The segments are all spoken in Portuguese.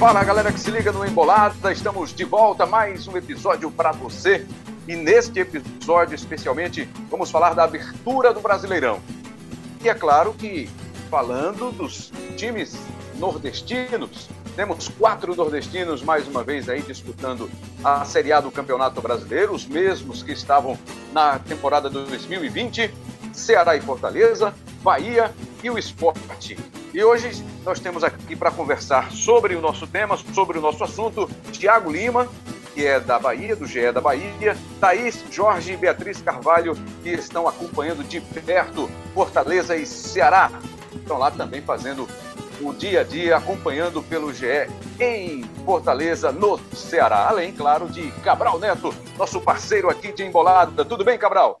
Fala galera que se liga no Embolada, estamos de volta mais um episódio para você. E neste episódio, especialmente, vamos falar da abertura do Brasileirão. E é claro que falando dos times nordestinos, temos quatro nordestinos mais uma vez aí disputando a Série A do Campeonato Brasileiro, os mesmos que estavam na temporada 2020, Ceará e Fortaleza, Bahia e o Esporte. E hoje nós temos aqui para conversar sobre o nosso tema, sobre o nosso assunto, Tiago Lima, que é da Bahia, do GE da Bahia, Thaís, Jorge e Beatriz Carvalho, que estão acompanhando de perto Fortaleza e Ceará. Estão lá também fazendo o dia a dia, acompanhando pelo GE em Fortaleza, no Ceará. Além, claro, de Cabral Neto, nosso parceiro aqui de Embolada. Tudo bem, Cabral?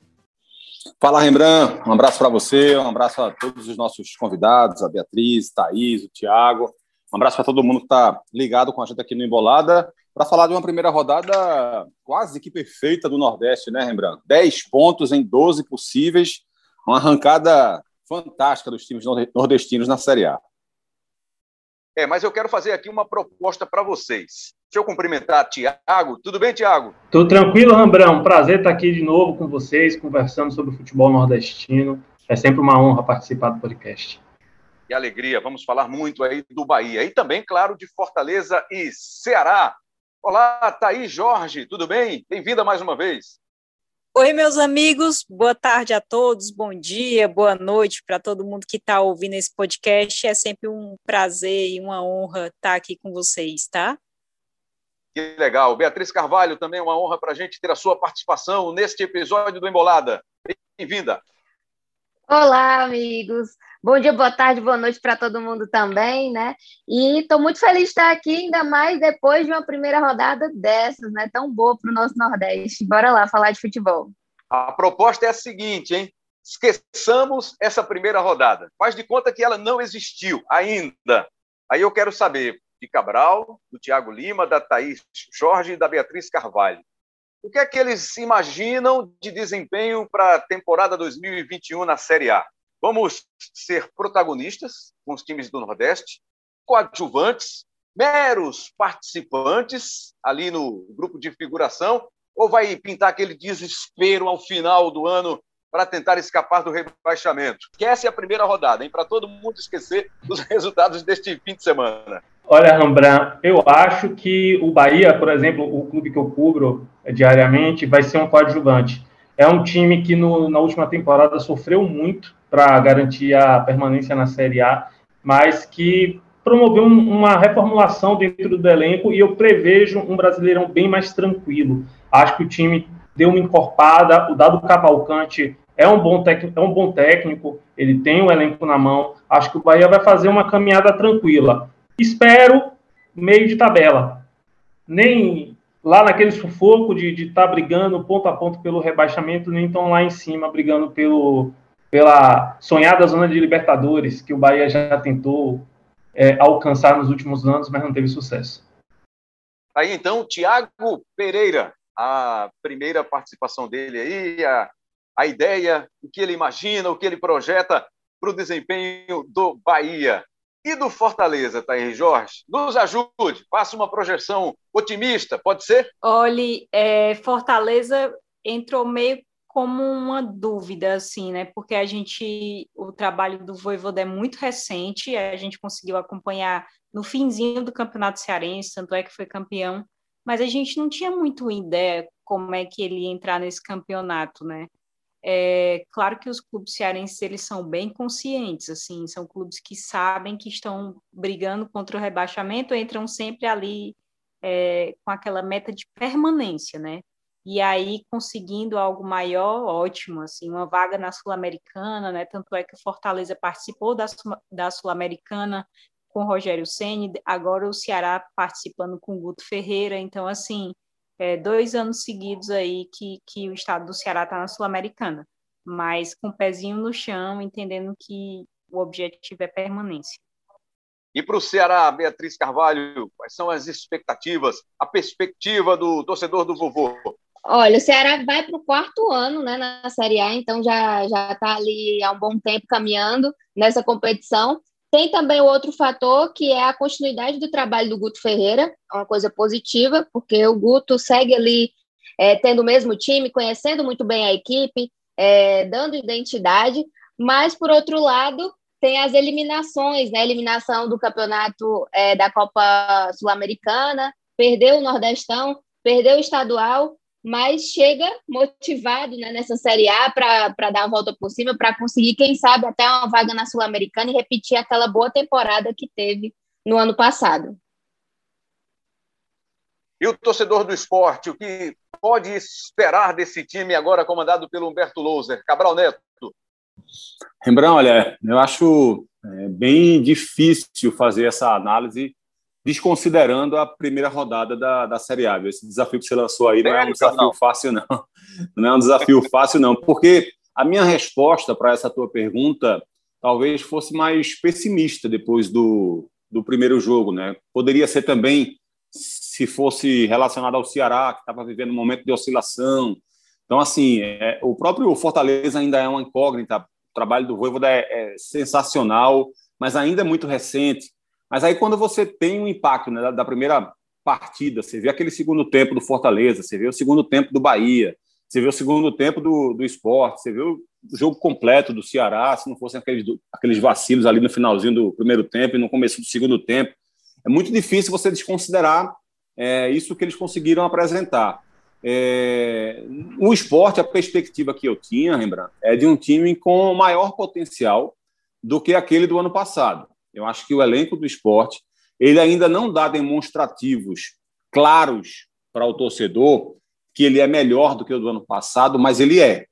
Fala, Rembrandt. Um abraço para você, um abraço a todos os nossos convidados, a Beatriz, Thaís, o Tiago. Um abraço para todo mundo que está ligado com a gente aqui no Embolada para falar de uma primeira rodada quase que perfeita do Nordeste, né, Rembrandt? 10 pontos em 12 possíveis, uma arrancada fantástica dos times nordestinos na Série A. É, mas eu quero fazer aqui uma proposta para vocês. Deixa eu cumprimentar Tiago. Tudo bem, Tiago? Tudo tranquilo, Rambrão. Prazer estar aqui de novo com vocês, conversando sobre o futebol nordestino. É sempre uma honra participar do podcast. Que alegria. Vamos falar muito aí do Bahia. E também, claro, de Fortaleza e Ceará. Olá, Thaís Jorge. Tudo bem? Bem-vinda mais uma vez. Oi, meus amigos, boa tarde a todos, bom dia, boa noite para todo mundo que está ouvindo esse podcast. É sempre um prazer e uma honra estar aqui com vocês, tá? Que legal. Beatriz Carvalho, também é uma honra para a gente ter a sua participação neste episódio do Embolada. Bem-vinda. Olá, amigos. Bom dia, boa tarde, boa noite para todo mundo também, né? E estou muito feliz de estar aqui, ainda mais depois de uma primeira rodada dessas, né? Tão boa para o nosso Nordeste. Bora lá falar de futebol. A proposta é a seguinte, hein? Esqueçamos essa primeira rodada. Faz de conta que ela não existiu ainda. Aí eu quero saber de Cabral, do Tiago Lima, da Thaís Jorge e da Beatriz Carvalho. O que é que eles imaginam de desempenho para a temporada 2021 na Série A? Vamos ser protagonistas com os times do Nordeste, coadjuvantes, meros participantes ali no grupo de figuração, ou vai pintar aquele desespero ao final do ano para tentar escapar do rebaixamento? Esquece a primeira rodada, hein? Para todo mundo esquecer dos resultados deste fim de semana. Olha, Rambran, eu acho que o Bahia, por exemplo, o clube que eu cubro diariamente, vai ser um coadjuvante. É um time que no, na última temporada sofreu muito para garantir a permanência na Série A, mas que promoveu uma reformulação dentro do elenco e eu prevejo um Brasileirão bem mais tranquilo. Acho que o time deu uma encorpada, o Dado Cavalcante é um bom técnico, é um bom técnico, ele tem o um elenco na mão. Acho que o Bahia vai fazer uma caminhada tranquila. Espero meio de tabela. Nem lá naquele sufoco de estar tá brigando ponto a ponto pelo rebaixamento, nem tão lá em cima brigando pelo, pela sonhada zona de Libertadores, que o Bahia já tentou é, alcançar nos últimos anos, mas não teve sucesso. Aí então, Tiago Pereira, a primeira participação dele aí, a, a ideia, o que ele imagina, o que ele projeta para o desempenho do Bahia. E do Fortaleza, Thaís Jorge? Nos ajude, faça uma projeção otimista, pode ser? Olhe, é, Fortaleza entrou meio como uma dúvida, assim, né? Porque a gente, o trabalho do Voivoda é muito recente, a gente conseguiu acompanhar no finzinho do Campeonato Cearense, tanto é que foi campeão, mas a gente não tinha muito ideia como é que ele ia entrar nesse campeonato, né? É claro que os clubes cearenses eles são bem conscientes, assim, são clubes que sabem que estão brigando contra o rebaixamento, entram sempre ali é, com aquela meta de permanência, né? E aí conseguindo algo maior, ótimo, assim, uma vaga na Sul-Americana, né? Tanto é que o Fortaleza participou da, da Sul-Americana com o Rogério Ceni, agora o Ceará participando com o Guto Ferreira, então assim é, dois anos seguidos aí que, que o estado do Ceará está na Sul-Americana, mas com o pezinho no chão, entendendo que o objetivo é permanência. E para o Ceará, Beatriz Carvalho, quais são as expectativas, a perspectiva do torcedor do vovô? Olha, o Ceará vai para o quarto ano né, na Série A, então já já está ali há um bom tempo caminhando nessa competição. Tem também o outro fator, que é a continuidade do trabalho do Guto Ferreira, uma coisa positiva, porque o Guto segue ali é, tendo o mesmo time, conhecendo muito bem a equipe, é, dando identidade, mas, por outro lado, tem as eliminações, né? Eliminação do campeonato é, da Copa Sul-Americana, perdeu o Nordestão, perdeu o estadual, mas chega motivado né, nessa Série A para dar a volta por cima, para conseguir, quem sabe, até uma vaga na Sul-Americana e repetir aquela boa temporada que teve no ano passado. E o torcedor do esporte, o que pode esperar desse time agora comandado pelo Humberto Louser? Cabral Neto. Rembrandt, olha, eu acho é, bem difícil fazer essa análise desconsiderando a primeira rodada da, da Série A. Esse desafio que você lançou aí não é um desafio fácil, não. Não é um desafio fácil, não. Porque a minha resposta para essa tua pergunta talvez fosse mais pessimista depois do, do primeiro jogo, né? Poderia ser também se fosse relacionado ao Ceará, que estava vivendo um momento de oscilação. Então, assim, é, o próprio Fortaleza ainda é uma incógnita. O trabalho do Voivoda é, é sensacional, mas ainda é muito recente. Mas aí, quando você tem um impacto né, da, da, primeira partida, você vê aquele segundo tempo do Fortaleza, você vê o segundo tempo do Bahia, você vê o segundo tempo do, do esporte, você vê o jogo completo do Ceará, se não fossem aqueles, aqueles vacilos ali no finalzinho do primeiro tempo e no começo do segundo tempo. É muito difícil você desconsiderar é, isso que eles conseguiram apresentar. É, o esporte, a perspectiva que eu tinha, Rembrandt, é de um time com maior potencial do que aquele do ano passado. Eu acho que o elenco do esporte ele ainda não dá demonstrativos claros para o torcedor que ele é melhor do que o do ano passado, mas ele é.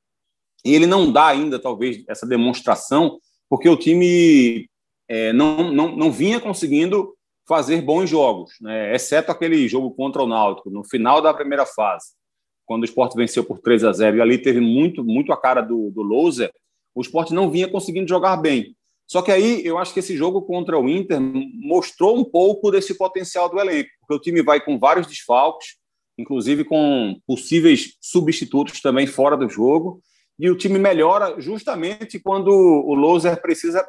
E ele não dá ainda, talvez, essa demonstração, porque o time é, não, não, não vinha conseguindo fazer bons jogos, né? exceto aquele jogo contra o Náutico, no final da primeira fase, quando o esporte venceu por 3 a 0 e ali teve muito, muito a cara do, do Louser, o esporte não vinha conseguindo jogar bem. Só que aí eu acho que esse jogo contra o Inter mostrou um pouco desse potencial do elenco, porque o time vai com vários desfalques, inclusive com possíveis substitutos também fora do jogo, e o time melhora justamente quando o Loser precisa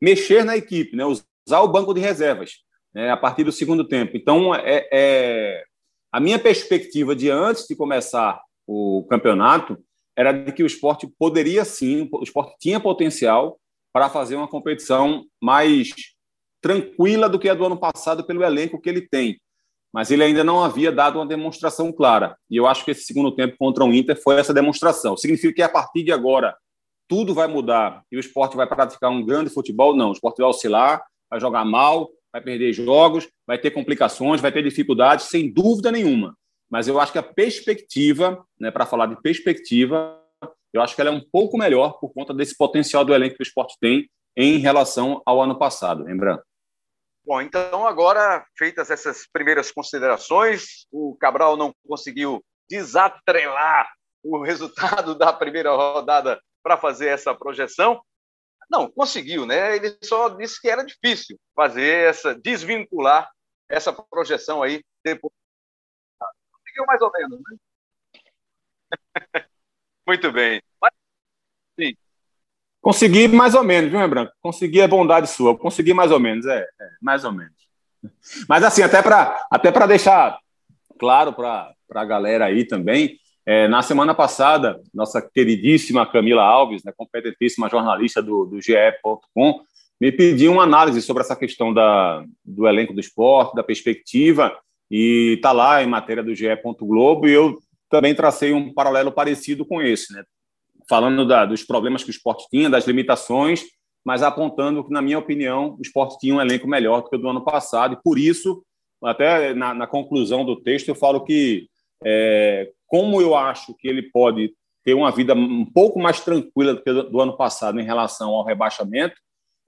mexer na equipe, né? usar o banco de reservas né? a partir do segundo tempo. Então, é, é, a minha perspectiva de antes de começar o campeonato era de que o esporte poderia sim, o esporte tinha potencial para fazer uma competição mais tranquila do que a do ano passado pelo elenco que ele tem. Mas ele ainda não havia dado uma demonstração clara. E eu acho que esse segundo tempo contra o Inter foi essa demonstração. Significa que a partir de agora tudo vai mudar e o esporte vai praticar um grande futebol? Não. O esporte vai oscilar, vai jogar mal, vai perder jogos, vai ter complicações, vai ter dificuldades, sem dúvida nenhuma. Mas eu acho que a perspectiva, né, para falar de perspectiva, eu acho que ela é um pouco melhor por conta desse potencial do elenco que o esporte tem em relação ao ano passado, lembrando. Bom, então agora, feitas essas primeiras considerações, o Cabral não conseguiu desatrelar o resultado da primeira rodada para fazer essa projeção. Não, conseguiu, né? Ele só disse que era difícil fazer essa, desvincular essa projeção aí depois. Conseguiu mais ou menos, né? Muito bem. Mas, sim. Consegui mais ou menos, viu, Branco? Consegui a bondade sua. Consegui mais ou menos, é, é mais ou menos. Mas assim, até para até deixar claro para a galera aí também, é, na semana passada, nossa queridíssima Camila Alves, né, competentíssima jornalista do, do GE.com, me pediu uma análise sobre essa questão da, do elenco do esporte, da perspectiva, e está lá em matéria do GE. Globo, e eu também tracei um paralelo parecido com esse, né? falando da, dos problemas que o esporte tinha, das limitações, mas apontando que, na minha opinião, o esporte tinha um elenco melhor do que o do ano passado, e por isso, até na, na conclusão do texto, eu falo que, é, como eu acho que ele pode ter uma vida um pouco mais tranquila do que do, do ano passado em relação ao rebaixamento,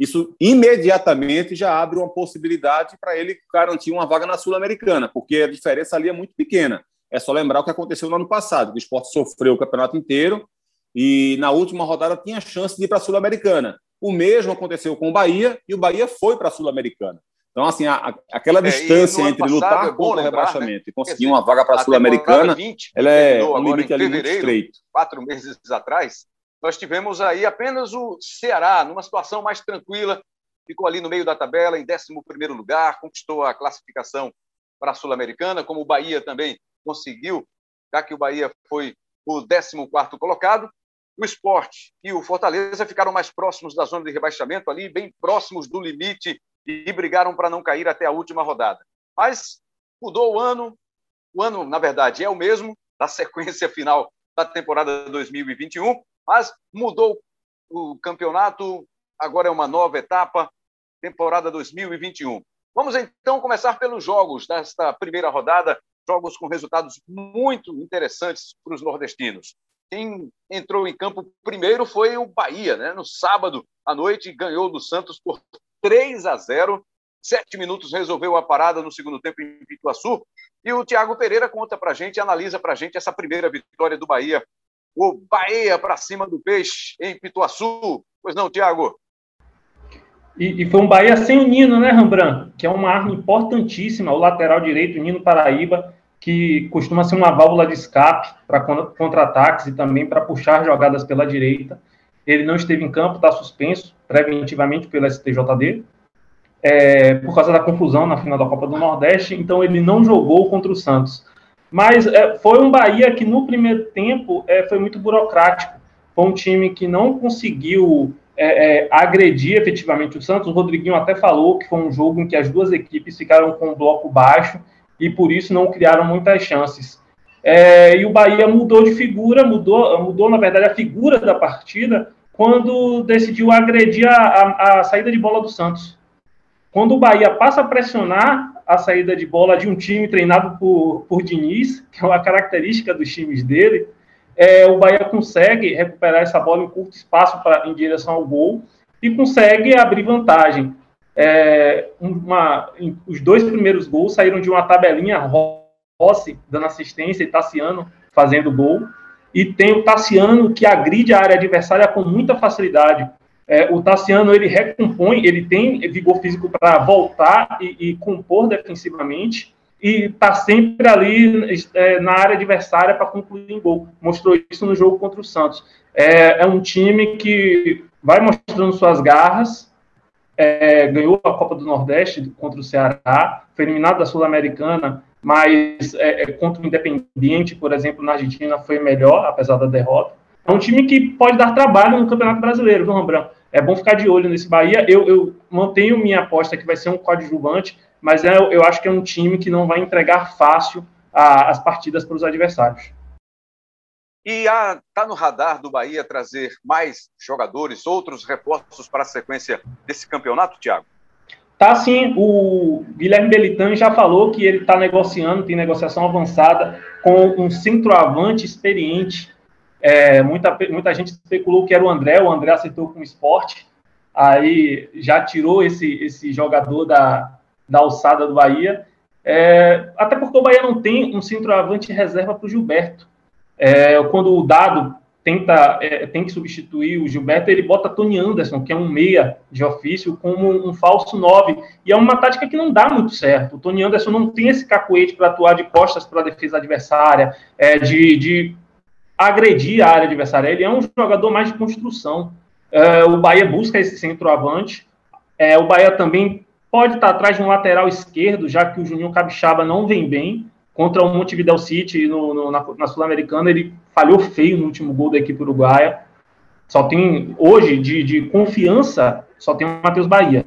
isso imediatamente já abre uma possibilidade para ele garantir uma vaga na Sul-Americana, porque a diferença ali é muito pequena. É só lembrar o que aconteceu no ano passado. O esporte sofreu o campeonato inteiro e na última rodada tinha chance de ir para a Sul-Americana. O mesmo aconteceu com o Bahia e o Bahia foi para a Sul-Americana. Então, assim, a, a, aquela é, distância entre lutar é contra lembrar, o né? rebaixamento né? e conseguir uma vaga para a Sul-Americana, ela é um limite ali muito estreito. Quatro meses atrás, nós tivemos aí apenas o Ceará, numa situação mais tranquila, ficou ali no meio da tabela, em 11 lugar, conquistou a classificação para a Sul-Americana, como o Bahia também conseguiu, já que o Bahia foi o 14 colocado. O esporte e o Fortaleza ficaram mais próximos da zona de rebaixamento, ali, bem próximos do limite, e brigaram para não cair até a última rodada. Mas mudou o ano, o ano, na verdade, é o mesmo, da sequência final da temporada 2021, mas mudou o campeonato, agora é uma nova etapa, temporada 2021. Vamos então começar pelos jogos desta primeira rodada, jogos com resultados muito interessantes para os nordestinos. Quem entrou em campo primeiro foi o Bahia, né? No sábado à noite ganhou do Santos por 3 a 0. Sete minutos resolveu a parada no segundo tempo em Pituaçu. E o Thiago Pereira conta para gente, analisa para gente essa primeira vitória do Bahia. O Bahia para cima do Peixe em Pituaçu. Pois não, Thiago? E, e, foi um Bahia sem o Nino, né, Rembrandt? Que é uma arma importantíssima, o lateral direito, o Nino Paraíba, que costuma ser uma válvula de escape para contra-ataques e também para puxar jogadas pela direita. Ele não esteve em campo, está suspenso preventivamente pelo STJD, é, por causa da confusão na final da Copa do Nordeste, então ele não jogou contra o Santos. Mas é, foi um Bahia que no primeiro tempo é, foi muito burocrático. Foi um time que não conseguiu é, é, agredir efetivamente o Santos. O Rodriguinho até falou que foi um jogo em que as duas equipes ficaram com um bloco baixo e por isso não criaram muitas chances. É, e o Bahia mudou de figura, mudou, mudou na verdade a figura da partida quando decidiu agredir a, a, a saída de bola do Santos. Quando o Bahia passa a pressionar a saída de bola de um time treinado por, por Diniz, que é uma característica dos times dele, é, o Bahia consegue recuperar essa bola em curto espaço pra, em direção ao gol e consegue abrir vantagem. É, uma, os dois primeiros gols saíram de uma tabelinha Rossi dando assistência e Tassiano fazendo gol. E tem o Tassiano que agride a área adversária com muita facilidade. É, o Tassiano ele recompõe, ele tem vigor físico para voltar e, e compor defensivamente e está sempre ali é, na área adversária para concluir em gol. Mostrou isso no jogo contra o Santos. É, é um time que vai mostrando suas garras, é, ganhou a Copa do Nordeste contra o Ceará, foi eliminado da Sul-Americana, mas é, é, contra o Independiente, por exemplo, na Argentina foi melhor, apesar da derrota. É um time que pode dar trabalho no Campeonato Brasileiro, viu, Rambran? É bom ficar de olho nesse Bahia. Eu, eu mantenho minha aposta que vai ser um coadjuvante mas é, eu acho que é um time que não vai entregar fácil a, as partidas para os adversários. E está no radar do Bahia trazer mais jogadores, outros reforços para a sequência desse campeonato, Thiago? Tá sim, o Guilherme Belitani já falou que ele está negociando, tem negociação avançada com um centroavante experiente. É, muita, muita gente especulou que era o André, o André acertou com o esporte, aí já tirou esse, esse jogador da, da alçada do Bahia. É, até porque o Bahia não tem um centroavante reserva para o Gilberto. É, quando o Dado tenta é, tem que substituir o Gilberto, ele bota Tony Anderson, que é um meia de ofício, como um falso nove. E é uma tática que não dá muito certo. O Tony Anderson não tem esse cacuete para atuar de costas para a defesa adversária, é, de, de agredir a área adversária. Ele é um jogador mais de construção. É, o Bahia busca esse centroavante. É, o Bahia também pode estar atrás de um lateral esquerdo, já que o Juninho Capixaba não vem bem. Contra o Montevideo City no, no, na, na Sul-Americana, ele falhou feio no último gol da equipe uruguaia. Só tem, hoje, de, de confiança, só tem o Matheus Bahia.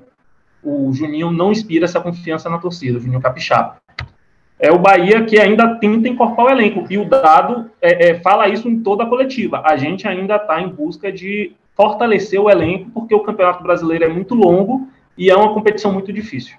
O Juninho não inspira essa confiança na torcida, o Juninho Capixaba. É o Bahia que ainda tenta incorporar o elenco. E o Dado é, é, fala isso em toda a coletiva. A gente ainda está em busca de fortalecer o elenco, porque o Campeonato Brasileiro é muito longo e é uma competição muito difícil.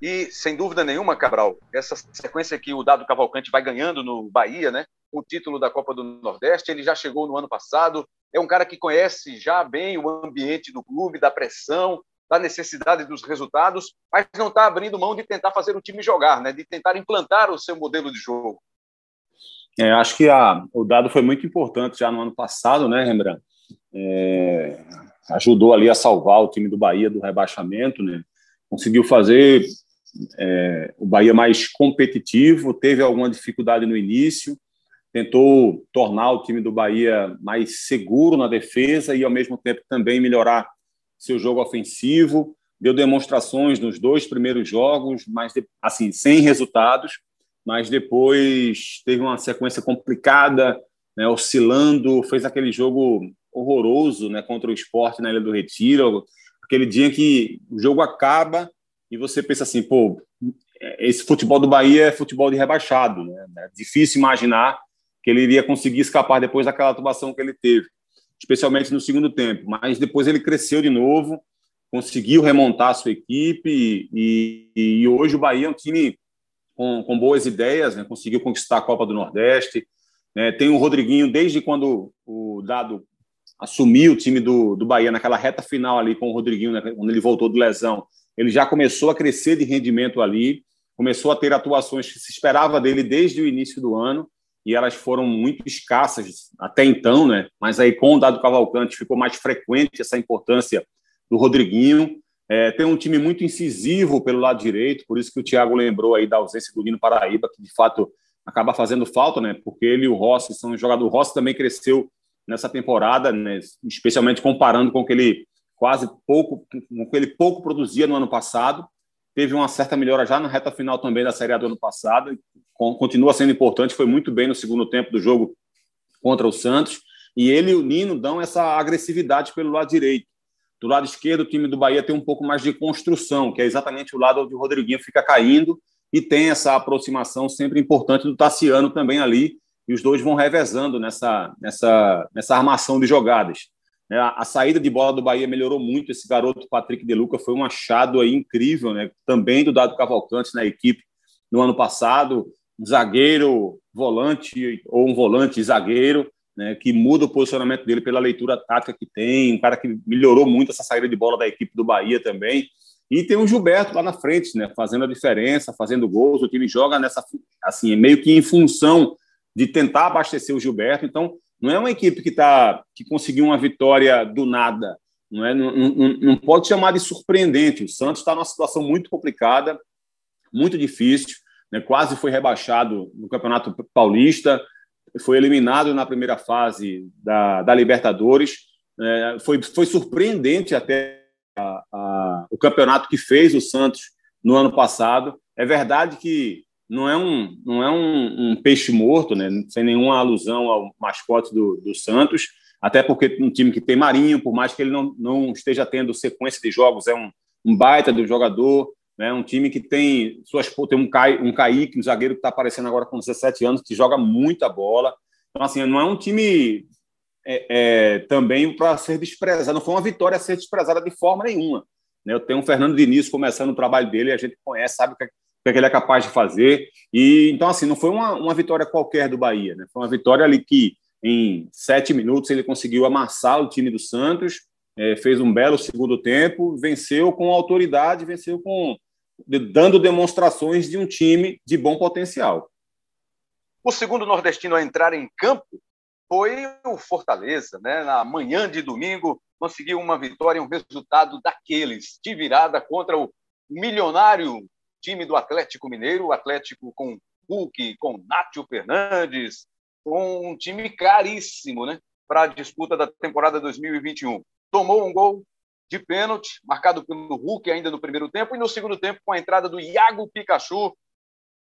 E, sem dúvida nenhuma, Cabral, essa sequência que o Dado Cavalcante vai ganhando no Bahia, né? O título da Copa do Nordeste, ele já chegou no ano passado. É um cara que conhece já bem o ambiente do clube, da pressão, da necessidade dos resultados, mas não está abrindo mão de tentar fazer o time jogar, né? De tentar implantar o seu modelo de jogo. É, acho que a, o dado foi muito importante já no ano passado, né, Rembrandt? É, ajudou ali a salvar o time do Bahia do rebaixamento, né? Conseguiu fazer é, o Bahia mais competitivo, teve alguma dificuldade no início, tentou tornar o time do Bahia mais seguro na defesa e, ao mesmo tempo, também melhorar seu jogo ofensivo, deu demonstrações nos dois primeiros jogos, mas assim, sem resultados, mas depois teve uma sequência complicada, né, oscilando, fez aquele jogo horroroso né, contra o esporte na Ilha do Retiro, aquele dia que o jogo acaba e você pensa assim, pô, esse futebol do Bahia é futebol de rebaixado, né? É difícil imaginar que ele iria conseguir escapar depois daquela atuação que ele teve, especialmente no segundo tempo. Mas depois ele cresceu de novo, conseguiu remontar a sua equipe e, e, hoje o Bahia é um time com, com boas ideias, né? conseguiu conquistar a Copa do Nordeste. Né? Tem o Rodriguinho, desde quando o Dado assumiu o time do, do Bahia naquela reta final ali com o Rodriguinho, né? quando ele voltou do lesão, ele já começou a crescer de rendimento ali, começou a ter atuações que se esperava dele desde o início do ano, e elas foram muito escassas até então, né? Mas aí com o Dado Cavalcante ficou mais frequente essa importância do Rodriguinho. É, tem um time muito incisivo pelo lado direito, por isso que o Thiago lembrou aí da ausência do Nino Paraíba, que de fato acaba fazendo falta, né? Porque ele e o Rossi são jogadores. O Rossi também cresceu nessa temporada, né? especialmente comparando com o que ele quase pouco, com o que ele pouco produzia no ano passado. Teve uma certa melhora já na reta final também da Série A do ano passado. Continua sendo importante, foi muito bem no segundo tempo do jogo contra o Santos. E ele e o Nino dão essa agressividade pelo lado direito. Do lado esquerdo, o time do Bahia tem um pouco mais de construção, que é exatamente o lado onde o Rodriguinho fica caindo e tem essa aproximação sempre importante do Tassiano também ali, e os dois vão revezando nessa, nessa, nessa armação de jogadas. É, a, saída de bola do Bahia melhorou muito. Esse garoto, Patrick De Luca, foi um achado aí incrível, né? também do Dado Cavalcante na equipe no ano passado. Um zagueiro, volante, ou um volante zagueiro, né, que muda o posicionamento dele pela leitura tática que tem, um cara que melhorou muito essa saída de bola da equipe do Bahia também. E tem o Gilberto lá na frente, né, fazendo a diferença, fazendo gols. O time joga nessa, assim, meio que em função de tentar abastecer o Gilberto. Então, não é uma equipe que tá, que conseguiu uma vitória do nada. Não, é, não, não, não pode chamar de surpreendente. O Santos está numa situação muito complicada, muito difícil. Né, quase foi rebaixado no Campeonato Paulista foi eliminado na primeira fase da, da Libertadores. É, foi, foi surpreendente até a, a, o campeonato que fez o Santos no ano passado. É verdade que não é um, não é um, um peixe morto, né? sem nenhuma alusão ao mascote do, do Santos, até porque um time que tem Marinho, por mais que ele não, não esteja tendo sequência de jogos, é um, um baita do jogador, né? Um time que tem suas tem um, Ca, um Kaique, um zagueiro que está aparecendo agora com 17 anos, que joga muita bola. Então, assim, não é um time é, é, também para ser desprezado. Não foi uma vitória a ser desprezada de forma nenhuma. Né? Eu tenho o Fernando Diniz começando o trabalho dele, a gente conhece, sabe o que, é, que ele é capaz de fazer. E então, assim, não foi uma, uma vitória qualquer do Bahia. Né? Foi uma vitória ali que, em sete minutos, ele conseguiu amassar o time do Santos. É, fez um belo segundo tempo, venceu com autoridade, venceu com, dando demonstrações de um time de bom potencial. O segundo nordestino a entrar em campo foi o Fortaleza, né? Na manhã de domingo, conseguiu uma vitória, um resultado daqueles de virada contra o milionário time do Atlético Mineiro, o Atlético com Hulk, com Nátio Fernandes, um time caríssimo, né? Para a disputa da temporada 2021. Tomou um gol de pênalti, marcado pelo Hulk ainda no primeiro tempo, e no segundo tempo, com a entrada do Iago Pikachu,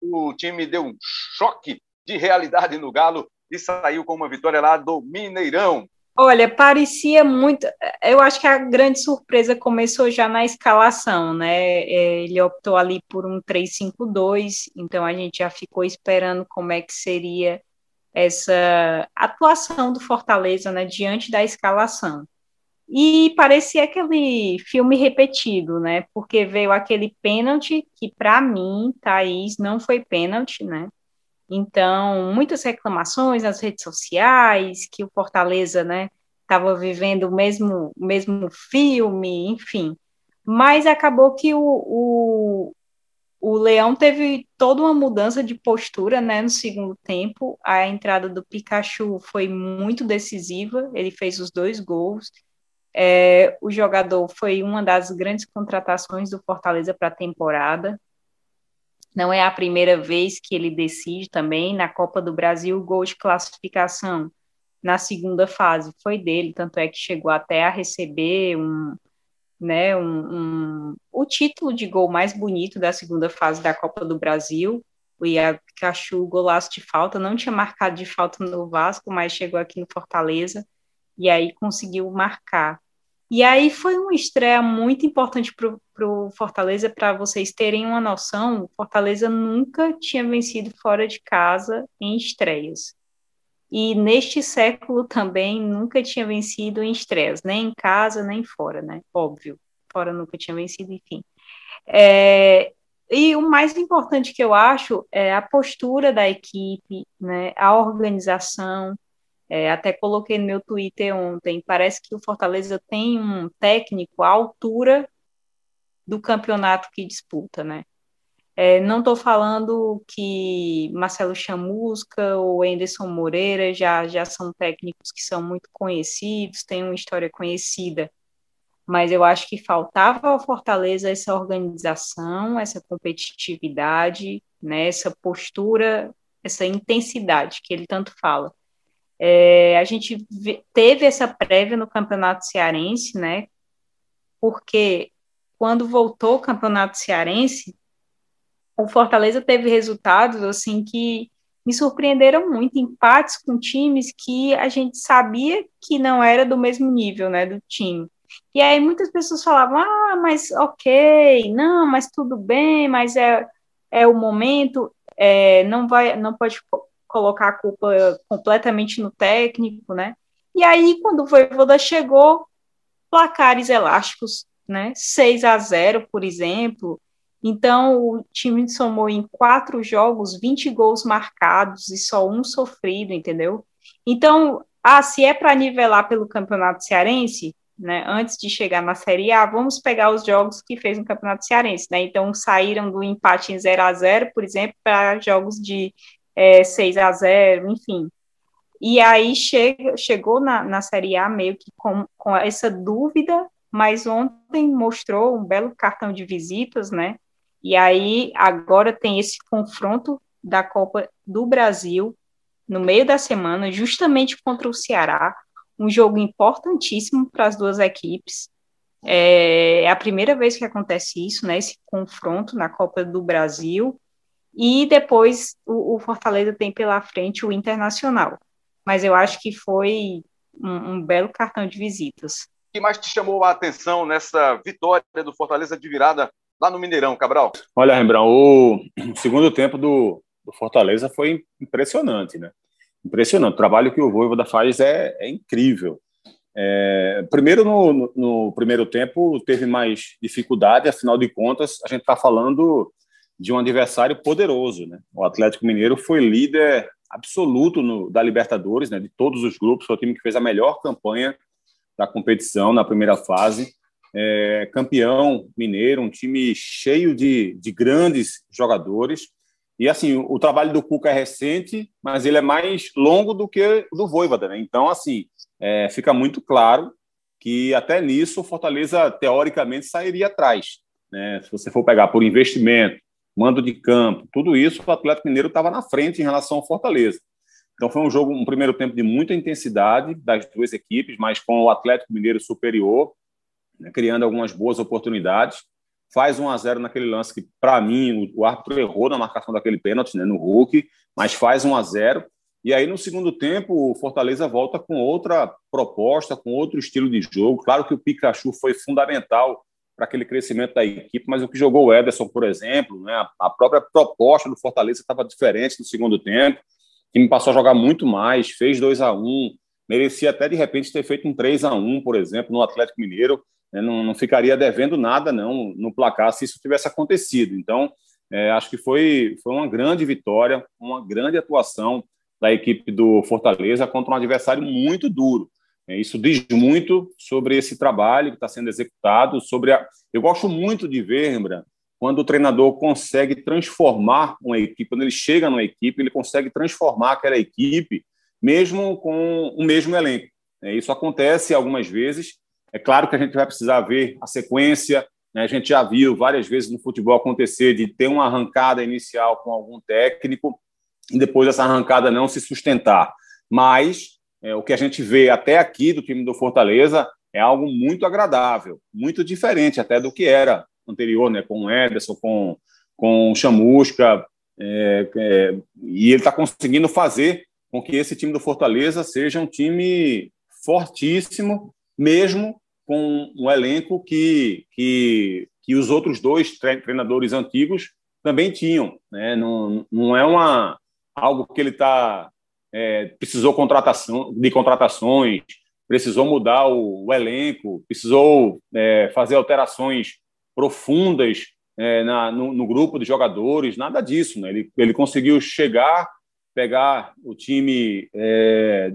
o time deu um choque de realidade no Galo e saiu com uma vitória lá do Mineirão. Olha, parecia muito. Eu acho que a grande surpresa começou já na escalação, né? É, ele optou ali por um 3-5-2, então a gente já ficou esperando como é que seria essa atuação do Fortaleza, né, diante da escalação. E parecia aquele filme repetido, né? Porque veio aquele pênalti que, para mim, Thaís, não foi pênalti, né? Então, muitas reclamações nas redes sociais, que o Fortaleza, né, estava vivendo o mesmo, mesmo filme, enfim. Mas acabou que o, o, o Leão teve toda uma mudança de postura, né, no segundo tempo. A entrada do Pikachu foi muito decisiva, ele fez os dois gols. É, o jogador foi uma das grandes contratações do Fortaleza para a temporada. Não é a primeira vez que ele decide também. Na Copa do Brasil, o gol de classificação na segunda fase foi dele, tanto é que chegou até a receber um, né, um, um, o título de gol mais bonito da segunda fase da Copa do Brasil. O Iago golaço de falta, não tinha marcado de falta no Vasco, mas chegou aqui no Fortaleza e aí conseguiu marcar. E aí foi uma estreia muito importante para o Fortaleza, para vocês terem uma noção, Fortaleza nunca tinha vencido fora de casa em estreias. E neste século também nunca tinha vencido em estreias, nem em casa, nem fora, né? Óbvio, fora nunca tinha vencido, enfim. É, e o mais importante que eu acho é a postura da equipe, né? A organização, é, até coloquei no meu Twitter ontem, parece que o Fortaleza tem um técnico à altura do campeonato que disputa, né? É, não estou falando que Marcelo Chamusca ou Anderson Moreira já, já são técnicos que são muito conhecidos, têm uma história conhecida, mas eu acho que faltava ao Fortaleza essa organização, essa competitividade, né, essa postura, essa intensidade que ele tanto fala. É, a gente teve essa prévia no Campeonato Cearense, né? Porque quando voltou o Campeonato Cearense, o Fortaleza teve resultados assim que me surpreenderam muito, empates com times que a gente sabia que não era do mesmo nível, né, do time. E aí muitas pessoas falavam: "Ah, mas OK, não, mas tudo bem, mas é é o momento, é, não vai, não pode colocar a culpa completamente no técnico, né? E aí, quando o Voivoda chegou, placares elásticos, né? 6 a 0, por exemplo. Então, o time somou em quatro jogos 20 gols marcados e só um sofrido, entendeu? Então, ah, se é para nivelar pelo Campeonato Cearense, né, antes de chegar na Série A, vamos pegar os jogos que fez no Campeonato Cearense, né? Então, saíram do empate em 0 a 0 por exemplo, para jogos de é, 6 a 0 enfim. E aí chega, chegou na, na Série A meio que com, com essa dúvida, mas ontem mostrou um belo cartão de visitas, né? E aí agora tem esse confronto da Copa do Brasil no meio da semana, justamente contra o Ceará, um jogo importantíssimo para as duas equipes. É, é a primeira vez que acontece isso, né? Esse confronto na Copa do Brasil. E depois o, o, Fortaleza tem pela frente o Internacional. Mas eu acho que foi um, um belo cartão de visitas. O que mais te chamou a atenção nessa vitória do Fortaleza de virada lá no Mineirão, Cabral? Olha, Rembrandt, o segundo tempo do, do Fortaleza foi impressionante, né? Impressionante. O trabalho que o Voivoda faz é, é incrível. É, primeiro, no, no, no, primeiro tempo, teve mais dificuldade, afinal de contas, a gente está falando de um adversário poderoso. Né? O Atlético Mineiro foi líder absoluto no, da Libertadores, né, de todos os grupos, foi o time que fez a melhor campanha da competição na primeira fase. É, campeão mineiro, um time cheio de, de grandes jogadores. E assim, o, trabalho do Cuca é recente, mas ele é mais longo do que do Voivoda. Né? Então, assim, é, fica muito claro que até nisso o Fortaleza, teoricamente, sairia atrás. Né? Se você for pegar por investimento, mando de campo, tudo isso, o Atlético Mineiro estava na frente em relação ao Fortaleza. Então foi um jogo, um primeiro tempo de muita intensidade das duas equipes, mas com o Atlético Mineiro superior, né, criando algumas boas oportunidades. Faz 1 a 0 naquele lance que, para mim, o, árbitro errou na marcação daquele pênalti, né, no Hulk, mas faz 1 a 0 e aí, no segundo tempo, o Fortaleza volta com outra proposta, com outro estilo de jogo. Claro que o Pikachu foi fundamental para aquele crescimento da equipe, mas o que jogou o Ederson, por exemplo, né, a própria proposta do Fortaleza estava diferente no segundo tempo. O time passou a jogar muito mais, fez 2 a 1 merecia até de repente ter feito um 3 a 1 por exemplo, no Atlético Mineiro. Né, não, não, ficaria devendo nada não no placar se isso tivesse acontecido. Então, é, acho que foi, foi uma grande vitória, uma grande atuação da equipe do Fortaleza contra um adversário muito duro. É, isso diz muito sobre esse trabalho que está sendo executado, sobre a... Eu gosto muito de ver, Rembrandt, quando o treinador consegue transformar uma equipe, quando ele chega numa equipe, ele consegue transformar aquela equipe, mesmo com o mesmo elenco. É, isso acontece algumas vezes. É claro que a gente vai precisar ver a sequência. Né? A gente já viu várias vezes no futebol acontecer de ter uma arrancada inicial com algum técnico e depois essa arrancada não se sustentar. Mas é, o que a gente vê até aqui do time do Fortaleza é algo muito agradável, muito diferente até do que era anterior, né, com o Ederson, com, com o Chamusca, é, é, e ele está conseguindo fazer com que esse time do Fortaleza seja um time fortíssimo, mesmo com um elenco que, que, que os outros dois treinadores antigos também tinham. Né? Não, não é uma, algo que ele está é, precisou contratação, de contratações, precisou mudar o, o elenco, precisou é, fazer alterações profundas é, na, no, no, grupo de jogadores, nada disso. Né? Ele, ele conseguiu chegar, pegar o time é,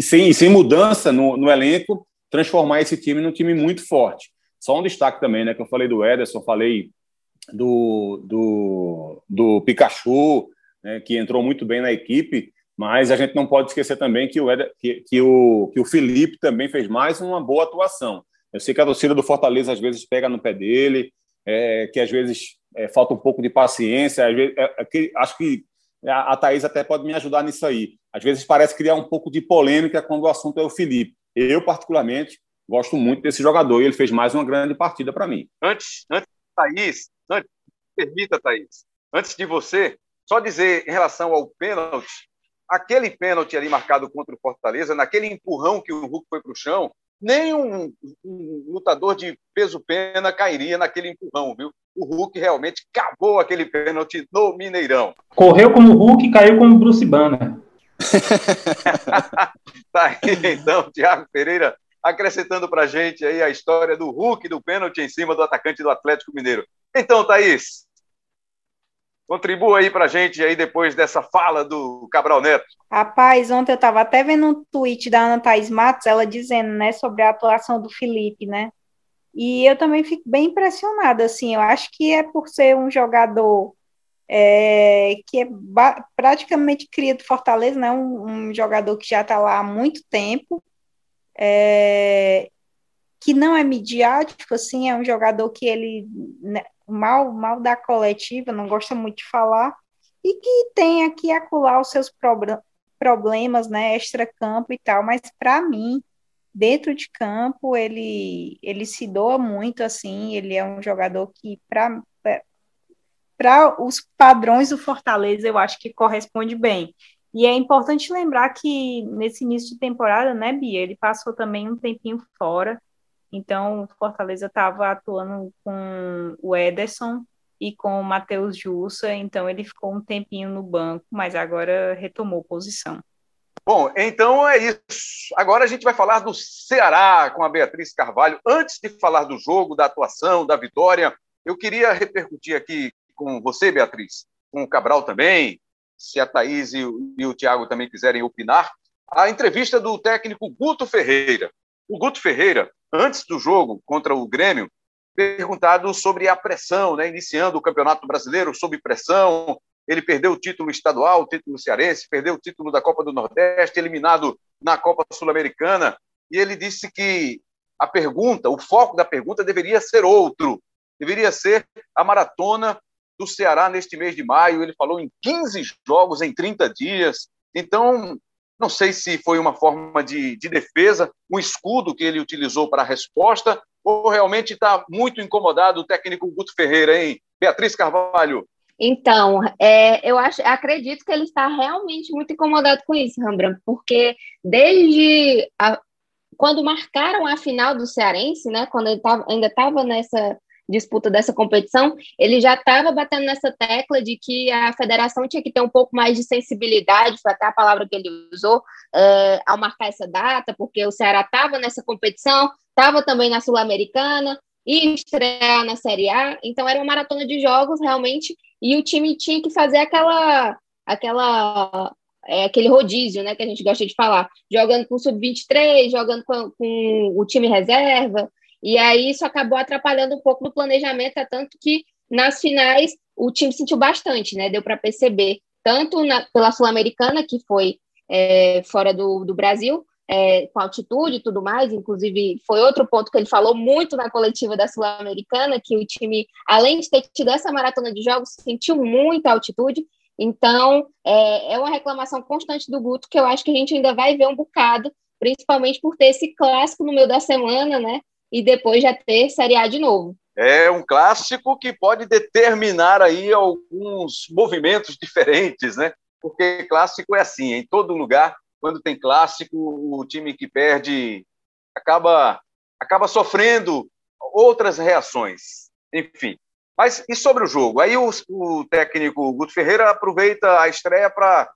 sem, sem mudança no, no elenco, transformar esse time num time muito forte. Só um destaque também, né? Que eu falei do Ederson, falei do, do, do Pikachu, né, que entrou muito bem na equipe, mas a gente não pode esquecer também que o, que, que, o, que o Felipe também fez mais uma boa atuação. Eu sei que a torcida do Fortaleza às vezes pega no pé dele, é, que às vezes é, falta um pouco de paciência. Vezes, é, é acho que a, a Thaís até pode me ajudar nisso aí. Às vezes parece criar um pouco de polêmica quando o assunto é o Felipe. Eu, particularmente, gosto muito desse jogador e ele fez mais uma grande partida para mim. Antes, antes, Thaís, antes, permita, Thaís, antes de você, só dizer em relação ao pênalti, aquele pênalti ali marcado contra o Fortaleza, naquele empurrão que o Hulk foi para o chão, nem um, lutador de peso-pena cairia naquele empurrão, viu? O Hulk realmente cavou aquele pênalti no Mineirão. Correu como Hulk e caiu como Bruce Banner. tá aí, então, Thiago Pereira acrescentando para gente aí a história do Hulk, do pênalti em cima do atacante do Atlético Mineiro. Então, Thaís, Contribua aí para a gente aí depois dessa fala do Cabral Neto. Rapaz, ontem eu estava até vendo um tweet da Ana Thaís Matos, ela dizendo, né, sobre a atuação do Felipe, né? E eu também fico bem impressionada, assim, eu acho que é por ser um jogador é, que é praticamente cria do Fortaleza, né? Um, um jogador que já está lá há muito tempo, é, que não é midiático, assim, é um jogador que ele né, mal, mal da coletiva, não gosta muito de falar, e que tem aqui acular os seus problemas, né, extra-campo e tal, mas para mim, dentro de campo, ele, ele se doa muito, assim, ele é um jogador que, para para os padrões do Fortaleza, eu acho que corresponde bem. E é importante lembrar que nesse início de temporada, né, Bia, ele passou também um tempinho fora, então, o Fortaleza estava atuando com o Ederson e com o Matheus Jussa, então ele ficou um tempinho no banco, mas agora retomou posição. Bom, então é isso. Agora a gente vai falar do Ceará com a Beatriz Carvalho. Antes de falar do jogo, da atuação, da vitória, eu queria repercutir aqui com você, Beatriz, com o Cabral também, se a Thaís e o, e o Tiago também quiserem opinar, a entrevista do técnico Guto Ferreira. O Guto Ferreira antes do jogo contra o Grêmio, perguntado sobre a pressão, né? iniciando o Campeonato Brasileiro sob pressão. Ele perdeu o título estadual, o título cearense, perdeu o título da Copa do Nordeste, eliminado na Copa Sul-Americana. E ele disse que a pergunta, o foco da pergunta deveria ser outro. Deveria ser a maratona do Ceará neste mês de maio. Ele falou em 15 jogos em 30 dias. Então, não sei se foi uma forma de, de defesa, um escudo que ele utilizou para a resposta, ou realmente está muito incomodado o técnico Guto Ferreira, hein? Beatriz Carvalho. Então, é, eu acho, acredito que ele está realmente muito incomodado com isso, Rembrandt, porque desde a, quando marcaram a final do Cearense, né, quando ele tava, ainda estava nessa disputa dessa competição, ele já estava batendo nessa tecla de que a federação tinha que ter um pouco mais de sensibilidade, foi até a palavra que ele usou, é, ao marcar essa data, porque o Ceará estava nessa competição, estava também na Sul-Americana, e estrear na Série A, então era uma maratona de jogos realmente, e o time tinha que fazer aquela, aquela é, aquele rodízio, né, que a gente gosta de falar, jogando com o sub-23, jogando com, com, o time reserva, e aí isso acabou atrapalhando um pouco no planejamento, é tanto que nas finais o time sentiu bastante, né? Deu para perceber, tanto na, pela Sul-Americana, que foi é, fora do, do Brasil, é, com altitude e tudo mais, inclusive foi outro ponto que ele falou muito na coletiva da Sul-Americana, que o time, além de ter tido essa maratona de jogos, sentiu muita altitude, então é, é uma reclamação constante do Guto, que eu acho que a gente ainda vai ver um bocado principalmente por ter esse clássico no meio da semana, né? E depois já ter Série A de novo. É um clássico que pode determinar aí alguns movimentos diferentes, né? Porque clássico é assim, em todo lugar, quando tem clássico, o time que perde acaba acaba sofrendo outras reações. Enfim. Mas e sobre o jogo? Aí o, o técnico Guto Ferreira aproveita a estreia para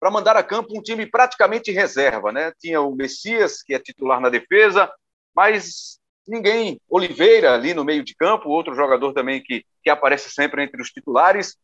para mandar a campo um time praticamente reserva, né? Tinha o Messias, que é titular na defesa, mas ninguém. Oliveira ali no meio de campo, outro jogador também que, que aparece sempre entre os titulares.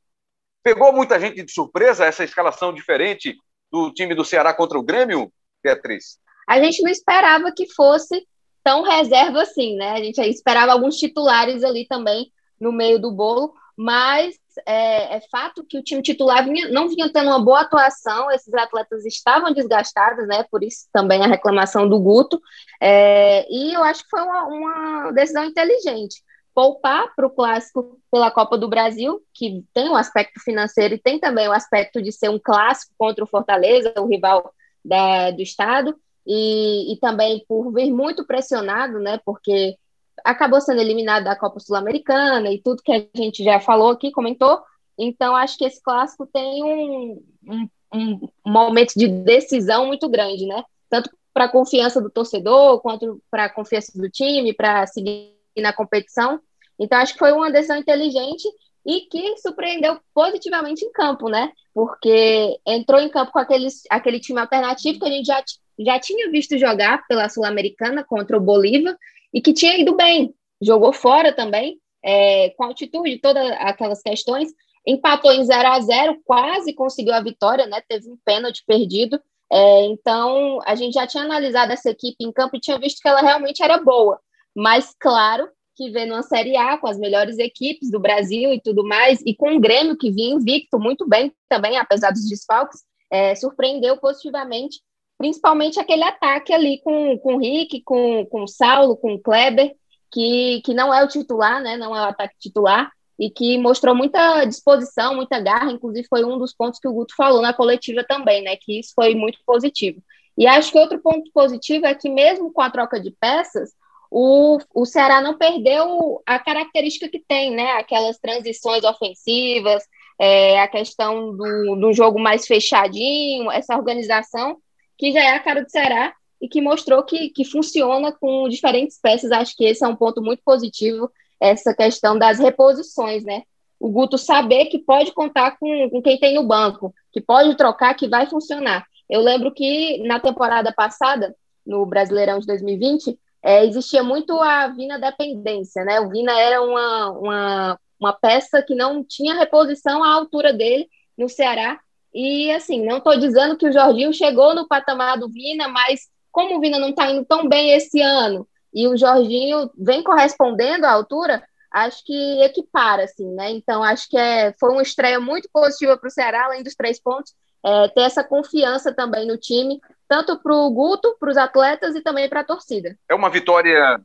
Pegou muita gente de surpresa essa escalação diferente do time do Ceará contra o Grêmio, Beatriz? A gente não esperava que fosse tão reserva assim, né? A gente esperava alguns titulares ali também no meio do bolo, mas é, é, fato que o time titular vinha, não vinha tendo uma boa atuação, esses atletas estavam desgastados, né? Por isso também a reclamação do Guto. É, e eu acho que foi uma, uma decisão inteligente. Poupar para o clássico pela Copa do Brasil, que tem um aspecto financeiro e tem também o aspecto de ser um clássico contra o Fortaleza, o rival da, do Estado, e, e também por vir muito pressionado, né? Porque acabou sendo eliminado da Copa Sul-Americana e tudo que a gente já falou aqui, comentou. Então, acho que esse clássico tem um, um, um momento de decisão muito grande, né? Tanto para a confiança do torcedor, quanto para a confiança do time, para seguir na competição. Então, acho que foi uma decisão inteligente e que surpreendeu positivamente em campo, né? Porque entrou em campo com aqueles, aquele time alternativo que a gente já, já tinha visto jogar pela Sul-Americana contra o Bolívar e que tinha ido bem, jogou fora também, é, com altitude, todas aquelas questões, empatou em 0 a 0 quase conseguiu a vitória, né? Teve um pênalti perdido. É, então, a gente já tinha analisado essa equipe em campo e tinha visto que ela realmente era boa. Mas, claro, que vê numa Série A com as melhores equipes do Brasil e tudo mais, e com o Grêmio que vinha invicto muito bem também, apesar dos desfalques, é, surpreendeu positivamente principalmente aquele ataque ali com, com o Rick, com, com o Saulo, com o Kleber, que, que não é o titular, né? Não é o ataque titular, e que mostrou muita disposição, muita garra, inclusive foi um dos pontos que o Guto falou na coletiva também, né? Que isso foi muito positivo. E acho que outro ponto positivo é que, mesmo com a troca de peças, o, o Ceará não perdeu a característica que tem, né? Aquelas transições ofensivas, é, a questão do, do jogo mais fechadinho, essa organização que já é a cara do Ceará e que mostrou que, que funciona com diferentes peças. Acho que esse é um ponto muito positivo, essa questão das reposições, né? O Guto saber que pode contar com, com quem tem no banco, que pode trocar, que vai funcionar. Eu lembro que na temporada passada, no Brasileirão de 2020, é, existia muito a Vina dependência, né? O Vina era uma, uma, uma peça que não tinha reposição à altura dele no Ceará, e assim, não estou dizendo que o Jorginho chegou no patamar do Vina, mas como o Vina não está indo tão bem esse ano e o Jorginho vem correspondendo à altura, acho que equipara, assim, né? Então, acho que é, foi uma estreia muito positiva para o Ceará, além dos três pontos, é, ter essa confiança também no time, tanto para o Guto, para os atletas e também para a torcida. É uma vitória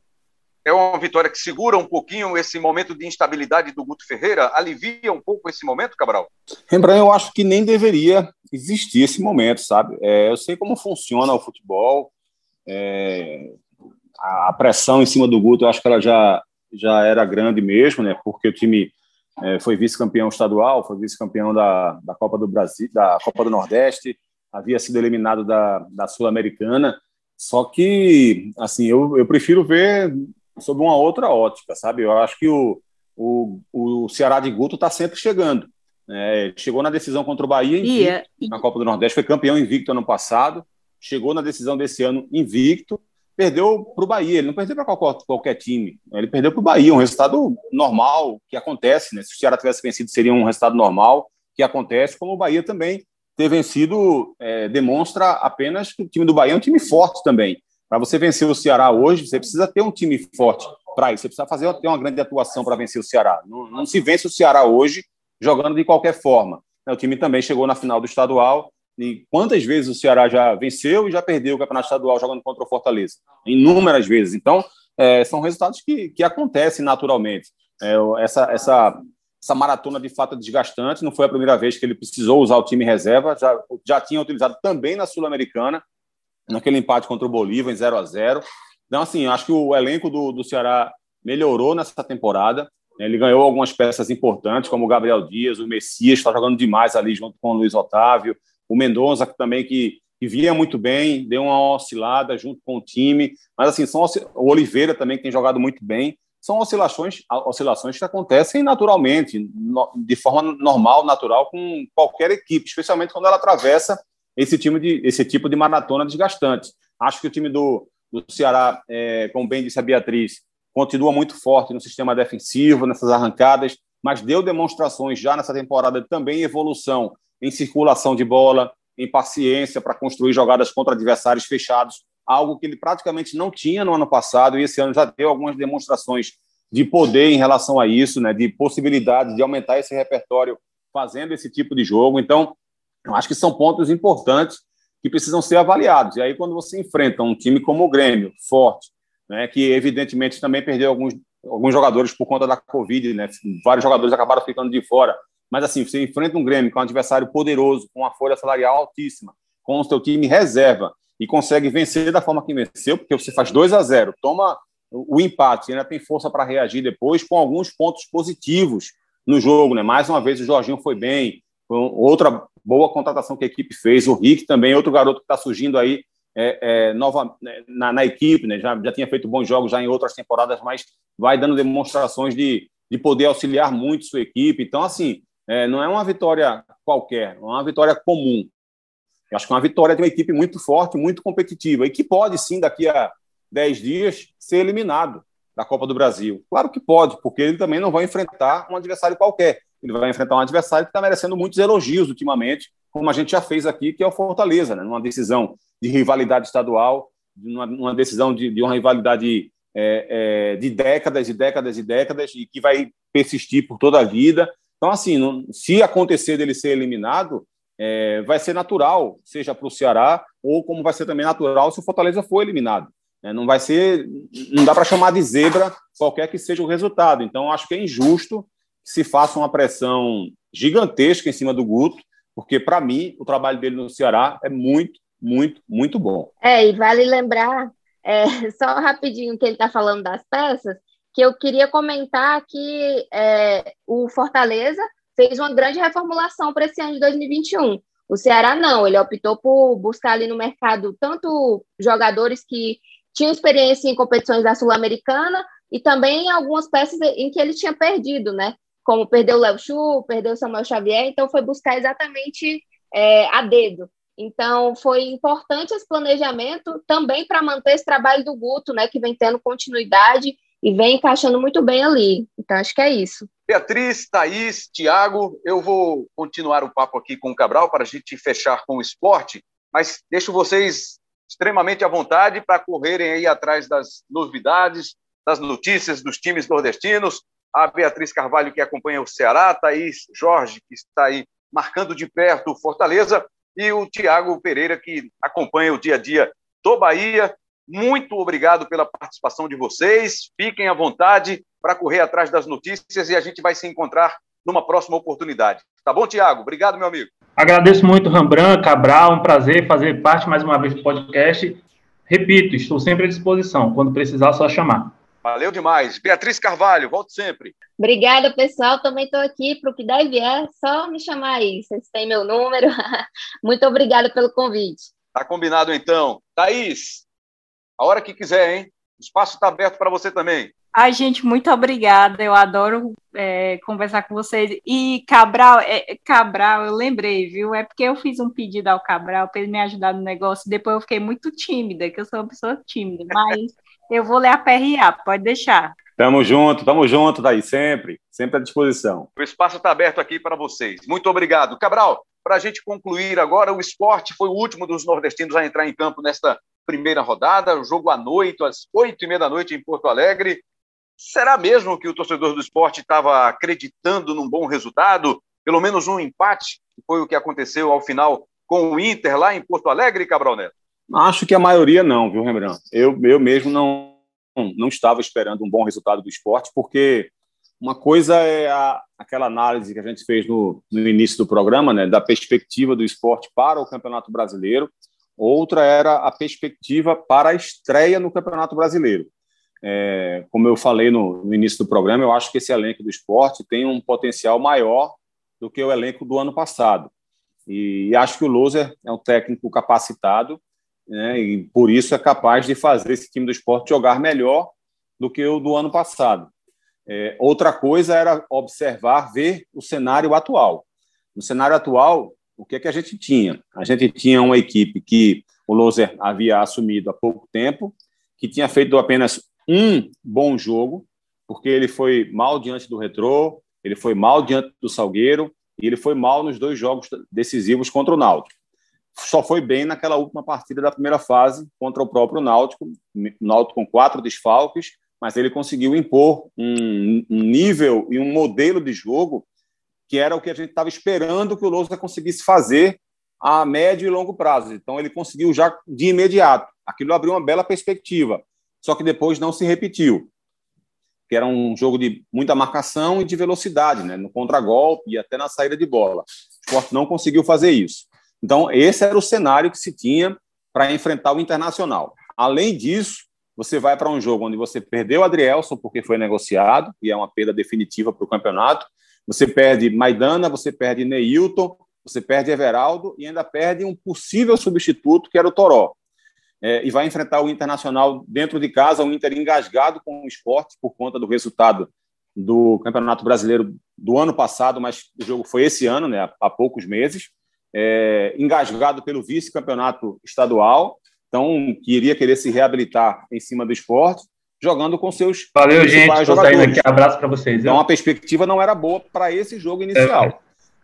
é uma vitória que segura um pouquinho esse momento de instabilidade do Guto Ferreira? Alivia um pouco esse momento, Cabral? Rembrandt, eu acho que nem deveria existir esse momento, sabe? É, eu sei como funciona o futebol, é, a pressão em cima do Guto, eu acho que ela já, já era grande mesmo, né? Porque o time é, foi vice-campeão estadual, foi vice-campeão da, da Copa do Brasil, da Copa do Nordeste, havia sido eliminado da, da Sul-Americana. Só que, assim, eu, eu prefiro ver sob uma outra ótica, sabe? Eu acho que o, o, o Ceará de Guto está sempre chegando. É, chegou na decisão contra o Bahia invicto, e, na Copa do Nordeste, foi campeão invicto ano passado, chegou na decisão desse ano invicto, perdeu para o Bahia, ele não perdeu para qualquer, qualquer, time, ele perdeu para o Bahia, um resultado normal que acontece, né? se o Ceará tivesse vencido seria um resultado normal que acontece, como o Bahia também ter vencido é, demonstra apenas que o time do Bahia é um time forte também, para você vencer o Ceará hoje, você precisa ter um time forte para isso. Você precisa fazer ter uma grande atuação para vencer o Ceará. Não, não, se vence o Ceará hoje jogando de qualquer forma. O time também chegou na final do estadual. E quantas vezes o Ceará já venceu e já perdeu o campeonato estadual jogando contra o Fortaleza? Inúmeras vezes. Então, é, são resultados que, que acontecem naturalmente. É, essa, essa, essa maratona de fato é desgastante. Não foi a primeira vez que ele precisou usar o time reserva. Já, já tinha utilizado também na Sul-Americana naquele empate contra o Bolívar em 0 a 0 Então, assim, acho que o elenco do, do Ceará melhorou nessa temporada. Ele ganhou algumas peças importantes, como o Gabriel Dias, o Messias, está jogando demais ali junto com o Luiz Otávio, o Mendonça, que também que, que vinha muito bem, deu uma oscilada junto com o time. Mas, assim, são o Oliveira também, que tem jogado muito bem. São oscilações, oscilações que acontecem naturalmente, de forma normal, natural, com qualquer equipe, especialmente quando ela atravessa esse, time de, esse tipo de maratona desgastante. Acho que o time do, do Ceará, é, como bem disse a Beatriz, continua muito forte no sistema defensivo, nessas arrancadas, mas deu demonstrações já nessa temporada também evolução em circulação de bola, em paciência para construir jogadas contra adversários fechados, algo que ele praticamente não tinha no ano passado e esse ano já deu algumas demonstrações de poder em relação a isso, né, de possibilidade de aumentar esse repertório fazendo esse tipo de jogo. Então, eu acho que são pontos importantes que precisam ser avaliados. E aí, quando você enfrenta um time como o Grêmio, forte, né, que evidentemente também perdeu alguns, alguns jogadores por conta da Covid, né, vários jogadores acabaram ficando de fora. Mas, assim, você enfrenta um Grêmio com um adversário poderoso, com uma folha salarial altíssima, com o seu time reserva, e consegue vencer da forma que venceu, porque você faz 2 a 0 toma o empate, ainda tem força para reagir depois, com alguns pontos positivos no jogo. Né? Mais uma vez, o Jorginho foi bem, outra boa contratação que a equipe fez. O Rick também, outro garoto que está surgindo aí é, é, nova, né, na, na, equipe, né? já, já tinha feito bons jogos já em outras temporadas, mas vai dando demonstrações de, de poder auxiliar muito sua equipe. Então, assim, é, não é uma vitória qualquer, não é uma vitória comum. Eu acho que é uma vitória de uma equipe muito forte, muito competitiva, e que pode sim, daqui a 10 dias, ser eliminado da Copa do Brasil. Claro que pode, porque ele também não vai enfrentar um adversário qualquer ele vai enfrentar um adversário que está merecendo muitos elogios ultimamente, como a gente já fez aqui, que é o Fortaleza, né? numa decisão de rivalidade estadual, numa, numa decisão de, de, uma rivalidade é, é, de décadas e décadas e décadas, e que vai persistir por toda a vida. Então, assim, não, se acontecer dele ser eliminado, é, vai ser natural, seja para o Ceará, ou como vai ser também natural se o Fortaleza for eliminado. É, não vai ser, não dá para chamar de zebra qualquer que seja o resultado. Então, acho que é injusto se faça uma pressão gigantesca em cima do Guto, porque, para mim, o trabalho dele no Ceará é muito, muito, muito bom. É, e vale lembrar, é, só rapidinho que ele está falando das peças, que eu queria comentar que é, o Fortaleza fez uma grande reformulação para esse ano de 2021. O Ceará não, ele optou por buscar ali no mercado tanto jogadores que tinham experiência em competições da Sul-Americana e também algumas peças em que ele tinha perdido, né? como perdeu o Léo Chu, perdeu o Samuel Xavier, então foi buscar exatamente é, a dedo. Então, foi importante esse planejamento também para manter esse trabalho do Guto, né, que vem tendo continuidade e vem encaixando muito bem ali. Então, acho que é isso. Beatriz, Thaís, Tiago, eu vou continuar o papo aqui com o Cabral para a gente fechar com o esporte, mas deixo vocês extremamente à vontade para correrem aí atrás das novidades, das notícias dos times nordestinos, a Beatriz Carvalho, que acompanha o Ceará, Thaís Jorge, que está aí marcando de perto o Fortaleza, e o Tiago Pereira, que acompanha o dia a dia do Bahia. Muito obrigado pela participação de vocês. Fiquem à vontade para correr atrás das notícias e a gente vai se encontrar numa próxima oportunidade. Tá bom, Tiago? Obrigado, meu amigo. Agradeço muito, Rambran, Cabral, um prazer fazer parte mais uma vez do podcast. Repito, estou sempre à disposição. Quando precisar, só chamar. Valeu demais. Beatriz Carvalho, volte sempre. Obrigada, pessoal. Também estou aqui para o que der e vier. Só me chamar aí. Vocês têm meu número. Muito obrigada pelo convite. Tá combinado, então. Thaís, a hora que quiser, hein? O espaço está aberto para você também. Ai, gente, muito obrigada. Eu adoro é, conversar com vocês. E Cabral, é, Cabral, eu lembrei, viu? É porque eu fiz um pedido ao Cabral para ele me ajudar no negócio. Depois eu fiquei muito tímida, que eu sou uma pessoa tímida. Mas eu vou ler a PRA, pode deixar. Tamo junto, tamo junto, daí sempre, sempre à disposição. O espaço está aberto aqui para vocês. Muito obrigado. Cabral, para a gente concluir agora, o esporte foi o último dos nordestinos a entrar em campo nesta primeira rodada, o jogo à noite, às oito e meia da noite em Porto Alegre. Será mesmo que o torcedor do esporte estava acreditando num bom resultado? Pelo menos um empate, que foi o que aconteceu ao final com o Inter lá em Porto Alegre, Cabral Neto? Acho que a maioria não, viu, Rembrandt? Eu, eu mesmo não, não estava esperando um bom resultado do esporte, porque uma coisa é a, aquela análise que a gente fez no, no início do programa, né, da perspectiva do esporte para o Campeonato Brasileiro. outra era a perspectiva para a estreia no Campeonato Brasileiro. É, como eu falei no, no, início do programa, eu acho que esse elenco do esporte tem um potencial maior do que o elenco do ano passado. E, e acho que o Loser é um técnico capacitado né, e por isso é capaz de fazer esse time do esporte jogar melhor do que o do ano passado. É, outra coisa era observar, ver o cenário atual. No cenário atual, o que, é que a gente tinha? A gente tinha uma equipe que o Loser havia assumido há pouco tempo, que tinha feito apenas um bom jogo, porque ele foi mal diante do Retrô, ele foi mal diante do Salgueiro e ele foi mal nos dois jogos decisivos contra o Náutico. Só foi bem naquela última partida da primeira fase contra o próprio Náutico, Náutico com quatro desfalques, mas ele conseguiu impor um, nível e um modelo de jogo que era o que a gente estava esperando que o Lousa conseguisse fazer a médio e longo prazo. Então, ele conseguiu já de imediato. Aquilo abriu uma bela perspectiva, só que depois não se repetiu. Que era um jogo de muita marcação e de velocidade, né? no contragolpe e até na saída de bola. O esporte não conseguiu fazer isso. Então, esse era o cenário que se tinha para enfrentar o Internacional. Além disso, você vai para um jogo onde você perdeu o Adrielson porque foi negociado, e é uma perda definitiva para o campeonato, você perde Maidana, você perde Neilton, você perde Everaldo e ainda perde um possível substituto, que era o Toró. É, e vai enfrentar o Internacional dentro de casa, um Inter engasgado com o esporte por conta do resultado do Campeonato Brasileiro do ano passado, mas o jogo foi esse ano, né, há poucos meses, é, engasgado pelo vice-campeonato estadual, então que iria querer se reabilitar em cima do esporte, jogando com seus Valeu, gente. Saindo aqui. Abraço para vocês. Então, a perspectiva não era boa para esse jogo inicial. É.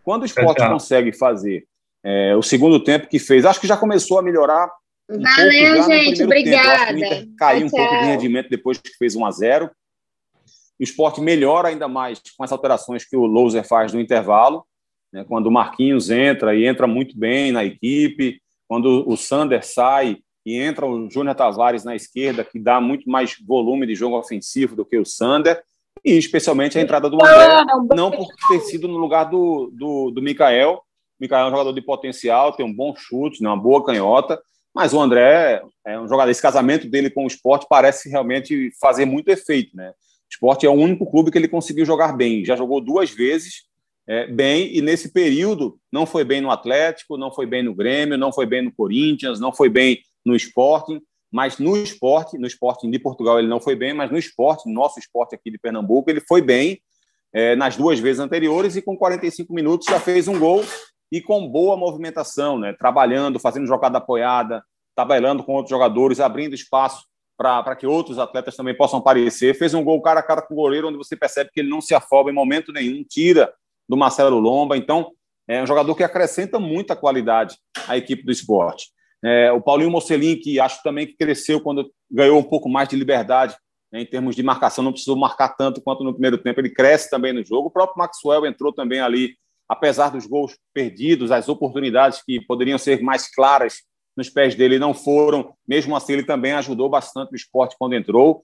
Quando o esporte é, consegue fazer é, o segundo tempo que fez, acho que já começou a melhorar. Um Valeu, pouco gente. Obrigada. Tempo. Caiu um pouco de rendimento depois que fez 1 a 0 O esporte melhora ainda mais com as alterações que o Louser faz no intervalo. Né, quando o Marquinhos entra e entra muito bem na equipe, quando o Sander sai e entra o Júnior Tavares na esquerda, que dá muito mais volume de jogo ofensivo do que o Sander, e especialmente a entrada do André, não por ter sido no lugar do, do, do Mikael. O Mikael é um jogador de potencial, tem um bom chute, né, uma boa canhota, mas o André é um jogador. Esse casamento dele com o esporte parece realmente fazer muito efeito. Né? O esporte é o único clube que ele conseguiu jogar bem. Já jogou duas vezes é, bem, e nesse período não foi bem no Atlético, não foi bem no Grêmio, não foi bem no Corinthians, não foi bem no Sporting, mas no esporte, no Sporting de Portugal ele não foi bem, mas no esporte, no nosso esporte aqui de Pernambuco, ele foi bem é, nas duas vezes anteriores e com 45 minutos já fez um gol e com boa movimentação, né? trabalhando, fazendo jogada apoiada, trabalhando com outros jogadores, abrindo espaço para que outros atletas também possam aparecer. Fez um gol cara a cara com o goleiro, onde você percebe que ele não se afoba em momento nenhum, tira do Marcelo Lomba. Então, é um jogador que acrescenta muita qualidade à equipe do esporte. É, o Paulinho Mocelin, que acho também que cresceu quando ganhou um pouco mais de liberdade né, em termos de marcação, não precisou marcar tanto quanto no primeiro tempo, ele cresce também no jogo. O próprio Maxwell entrou também ali, apesar dos gols perdidos, as oportunidades que poderiam ser mais claras nos pés dele não foram, mesmo assim ele também ajudou bastante o esporte quando entrou.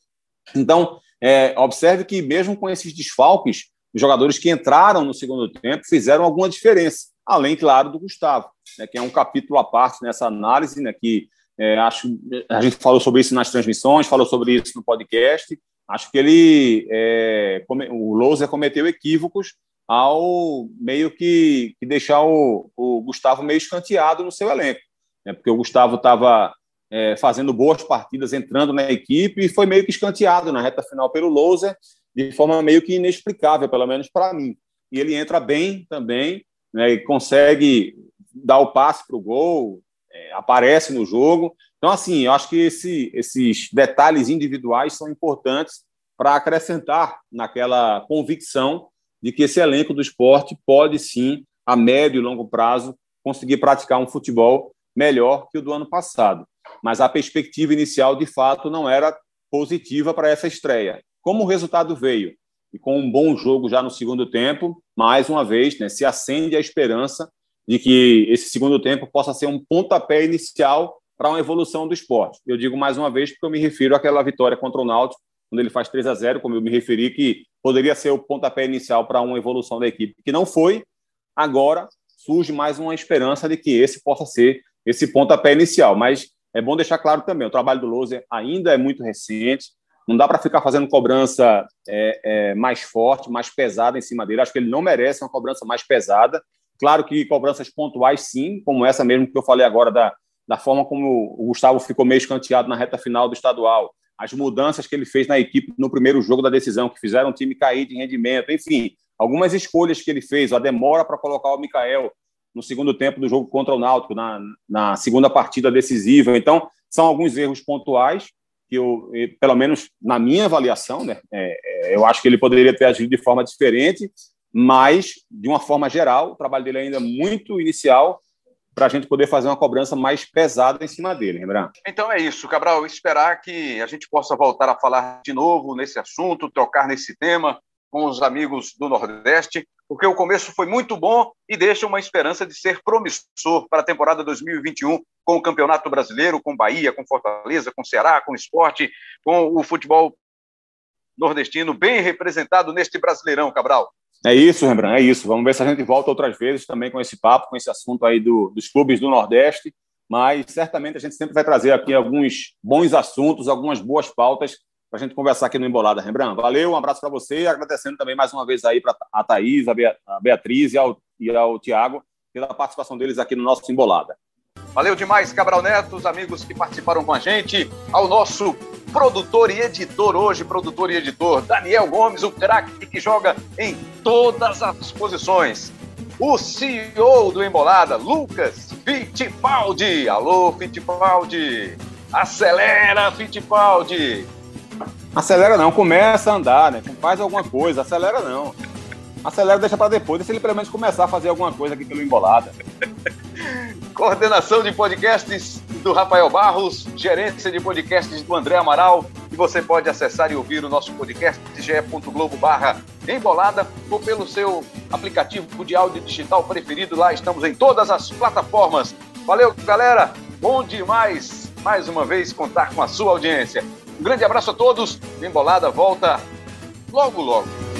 Então, é, observe que mesmo com esses desfalques, os jogadores que entraram no segundo tempo fizeram alguma diferença além, claro, do Gustavo, né, que é um capítulo à parte nessa análise, né, que é, acho a gente falou sobre isso nas transmissões, falou sobre isso no podcast. Acho que ele, é, o Louser cometeu equívocos ao meio que, que deixar o, o, Gustavo meio escanteado no seu elenco, né, porque o Gustavo estava é, fazendo boas partidas, entrando na equipe e foi meio que escanteado na reta final pelo Louser, de forma meio que inexplicável, pelo menos para mim. E ele entra bem também, né, e consegue dar o passe para o gol, é, aparece no jogo. Então, assim, eu acho que esse, esses detalhes individuais são importantes para acrescentar naquela convicção de que esse elenco do esporte pode sim, a médio e longo prazo, conseguir praticar um futebol melhor que o do ano passado. Mas a perspectiva inicial, de fato, não era positiva para essa estreia. Como o resultado veio? e com um bom jogo já no segundo tempo, mais uma vez, né, se acende a esperança de que esse segundo tempo possa ser um pontapé inicial para uma evolução do esporte. Eu digo mais uma vez porque eu me refiro àquela vitória contra o Náutico, quando ele faz 3 a 0 como eu me referi, que poderia ser o pontapé inicial para uma evolução da equipe, que não foi. Agora surge mais uma esperança de que esse possa ser esse pontapé inicial. Mas é bom deixar claro também, o trabalho do Loser ainda é muito recente, não dá para ficar fazendo cobrança é, é, mais forte, mais pesada em cima dele. Acho que ele não merece uma cobrança mais pesada. Claro que cobranças pontuais, sim, como essa mesmo que eu falei agora, da, da forma como o Gustavo ficou meio escanteado na reta final do estadual, as mudanças que ele fez na equipe no primeiro jogo da decisão, que fizeram o time cair de rendimento, enfim, algumas escolhas que ele fez, a demora para colocar o Mikael no segundo tempo do jogo contra o Náutico, na, na segunda partida decisiva. Então, são alguns erros pontuais que eu, pelo menos na minha avaliação, né, é, é, eu acho que ele poderia ter agido de forma diferente, mas, de uma forma geral, o trabalho dele ainda é muito inicial para a gente poder fazer uma cobrança mais pesada em cima dele, lembrar? Então é isso, Cabral. Esperar que a gente possa voltar a falar de novo nesse assunto, trocar nesse tema com os amigos do Nordeste, porque o começo foi muito bom e deixa uma esperança de ser promissor para a temporada 2021 com o Campeonato Brasileiro, com Bahia, com Fortaleza, com Ceará, com Esporte, com o futebol nordestino bem representado neste Brasileirão, Cabral. É isso, Rembrandt, é isso. Vamos ver se a gente volta outras vezes também com esse papo, com esse assunto aí do, dos clubes do Nordeste, mas certamente a gente sempre vai trazer aqui alguns bons assuntos, algumas boas pautas para a gente conversar aqui no Embolada. Rembrandt, valeu, um abraço para você e agradecendo também mais uma vez aí para a Thaís, a Beatriz e ao, e ao Tiago pela participação deles aqui no nosso Embolada. Valeu demais, Cabral Neto, os amigos que participaram com a gente, ao nosso produtor e editor hoje, produtor e editor, Daniel Gomes, o craque que joga em todas as posições. O CEO do Embolada, Lucas Fittipaldi. Alô, Fittipaldi. Acelera, Fittipaldi. Acelera não, começa a andar, né? Faz alguma coisa, acelera não. Acelera, deixa para depois, deixa ele pelo menos começar a fazer alguma coisa aqui pelo Embolada. Coordenação de podcasts do Rafael Barros, gerência de podcasts do André Amaral. E você pode acessar e ouvir o nosso podcast ge.globo barra embolada ou pelo seu aplicativo de áudio digital preferido. Lá estamos em todas as plataformas. Valeu, galera! Bom demais, mais uma vez, contar com a sua audiência. Um grande abraço a todos. Embolada volta logo, logo.